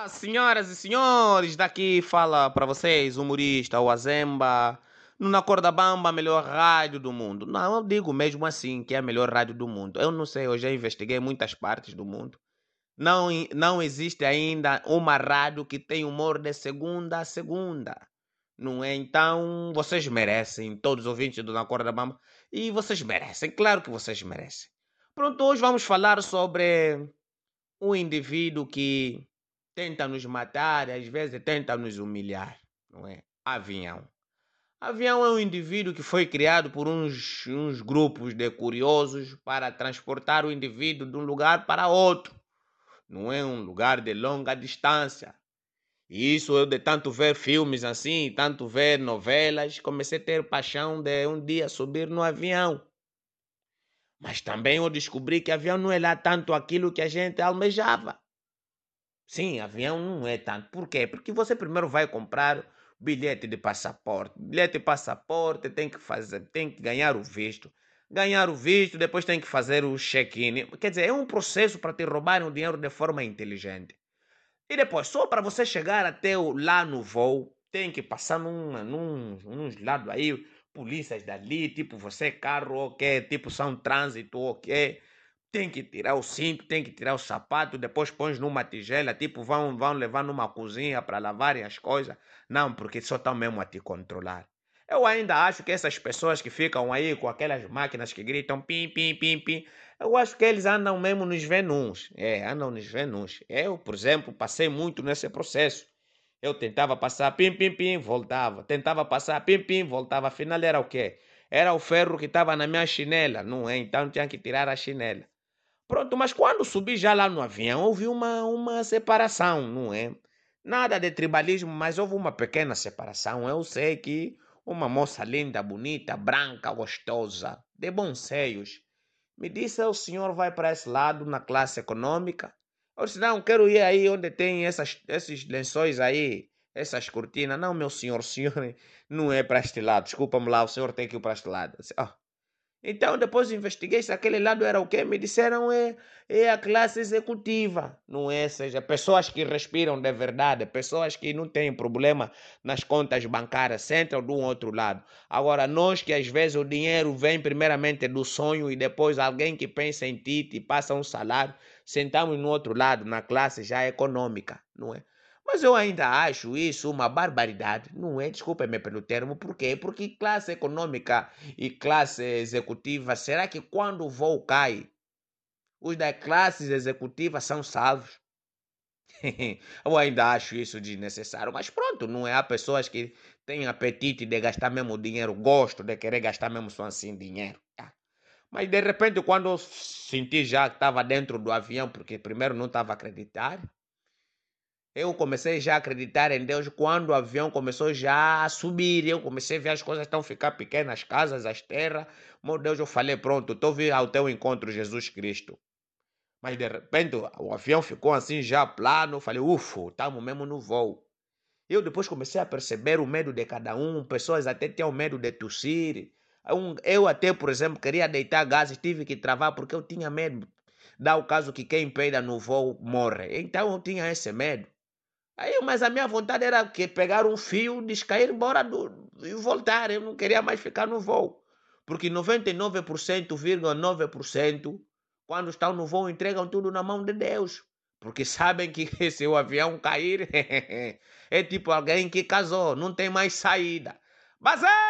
Olá, senhoras e senhores, daqui fala para vocês humorista, o Azemba, no Na Corda Bamba, a melhor rádio do mundo. Não, eu digo mesmo assim que é a melhor rádio do mundo. Eu não sei, eu já investiguei muitas partes do mundo. Não, não existe ainda uma rádio que tem humor de segunda a segunda. Não é? Então, vocês merecem, todos os ouvintes do Na Corda Bamba, e vocês merecem, claro que vocês merecem. Pronto, hoje vamos falar sobre um indivíduo que tenta nos matar, às vezes tenta nos humilhar, não é? Avião. Avião é um indivíduo que foi criado por uns, uns grupos de curiosos para transportar o indivíduo de um lugar para outro. Não é um lugar de longa distância. E isso eu de tanto ver filmes assim, tanto ver novelas, comecei a ter paixão de um dia subir no avião. Mas também eu descobri que avião não é lá tanto aquilo que a gente almejava. Sim, avião não é tanto. Por quê? Porque você primeiro vai comprar bilhete de passaporte. Bilhete de passaporte tem que fazer, tem que ganhar o visto. Ganhar o visto, depois tem que fazer o check-in. Quer dizer, é um processo para te roubarem o dinheiro de forma inteligente. E depois, só para você chegar até o, lá no voo, tem que passar num, num, uns lados aí, polícias dali, tipo você carro, ok, tipo são trânsito, ok. Tem que tirar o cinto, tem que tirar o sapato, depois põe numa tigela, tipo vão, vão levar numa cozinha para lavarem as coisas. Não, porque só estão mesmo a te controlar. Eu ainda acho que essas pessoas que ficam aí com aquelas máquinas que gritam pim, pim, pim, pim, eu acho que eles andam mesmo nos venus. É, andam nos venus. Eu, por exemplo, passei muito nesse processo. Eu tentava passar pim, pim, pim, voltava. Tentava passar pim, pim, voltava. Afinal era o quê? Era o ferro que estava na minha chinela, não é? Então tinha que tirar a chinela. Pronto, mas quando subi já lá no avião, houve uma, uma separação, não é? Nada de tribalismo, mas houve uma pequena separação. Eu sei que uma moça linda, bonita, branca, gostosa, de bons seios, me disse: o senhor vai para esse lado na classe econômica? Eu disse: não, quero ir aí onde tem essas, esses lençóis aí, essas cortinas. Não, meu senhor, senhor não é para este lado. Desculpa-me lá, o senhor tem que ir para este lado. disse, oh, então, depois investiguei se aquele lado era o quê? Me disseram é, é a classe executiva, não é? Ou seja, pessoas que respiram de verdade, pessoas que não têm problema nas contas bancárias, sentam um outro lado. Agora, nós que às vezes o dinheiro vem primeiramente do sonho e depois alguém que pensa em ti te passa um salário, sentamos no outro lado, na classe já econômica, não é? Mas eu ainda acho isso uma barbaridade, não é? Desculpe-me pelo termo, por quê? Porque classe econômica e classe executiva, será que quando o voo cai, os das classes executivas são salvos? eu ainda acho isso desnecessário, mas pronto, não é? Há pessoas que têm apetite de gastar mesmo dinheiro, gosto de querer gastar mesmo só assim dinheiro. Tá? Mas de repente, quando eu senti já que estava dentro do avião, porque primeiro não estava a acreditar, eu comecei já a acreditar em Deus quando o avião começou já a subir. Eu comecei a ver as coisas estão ficar pequenas, as casas, as terras. Meu Deus, eu falei, pronto, estou vindo ao teu encontro, Jesus Cristo. Mas de repente o avião ficou assim já plano. Eu falei, ufa, estamos mesmo no voo. Eu depois comecei a perceber o medo de cada um. Pessoas até tinham medo de tossir. Eu até, por exemplo, queria deitar gases, tive que travar porque eu tinha medo. Dá o caso que quem peida no voo morre. Então eu tinha esse medo. Aí, mas a minha vontade era que pegar um fio, descair embora do, e voltar. Eu não queria mais ficar no voo. Porque 99,9% quando estão no voo entregam tudo na mão de Deus. Porque sabem que se o avião cair, é tipo alguém que casou, não tem mais saída. Mas é!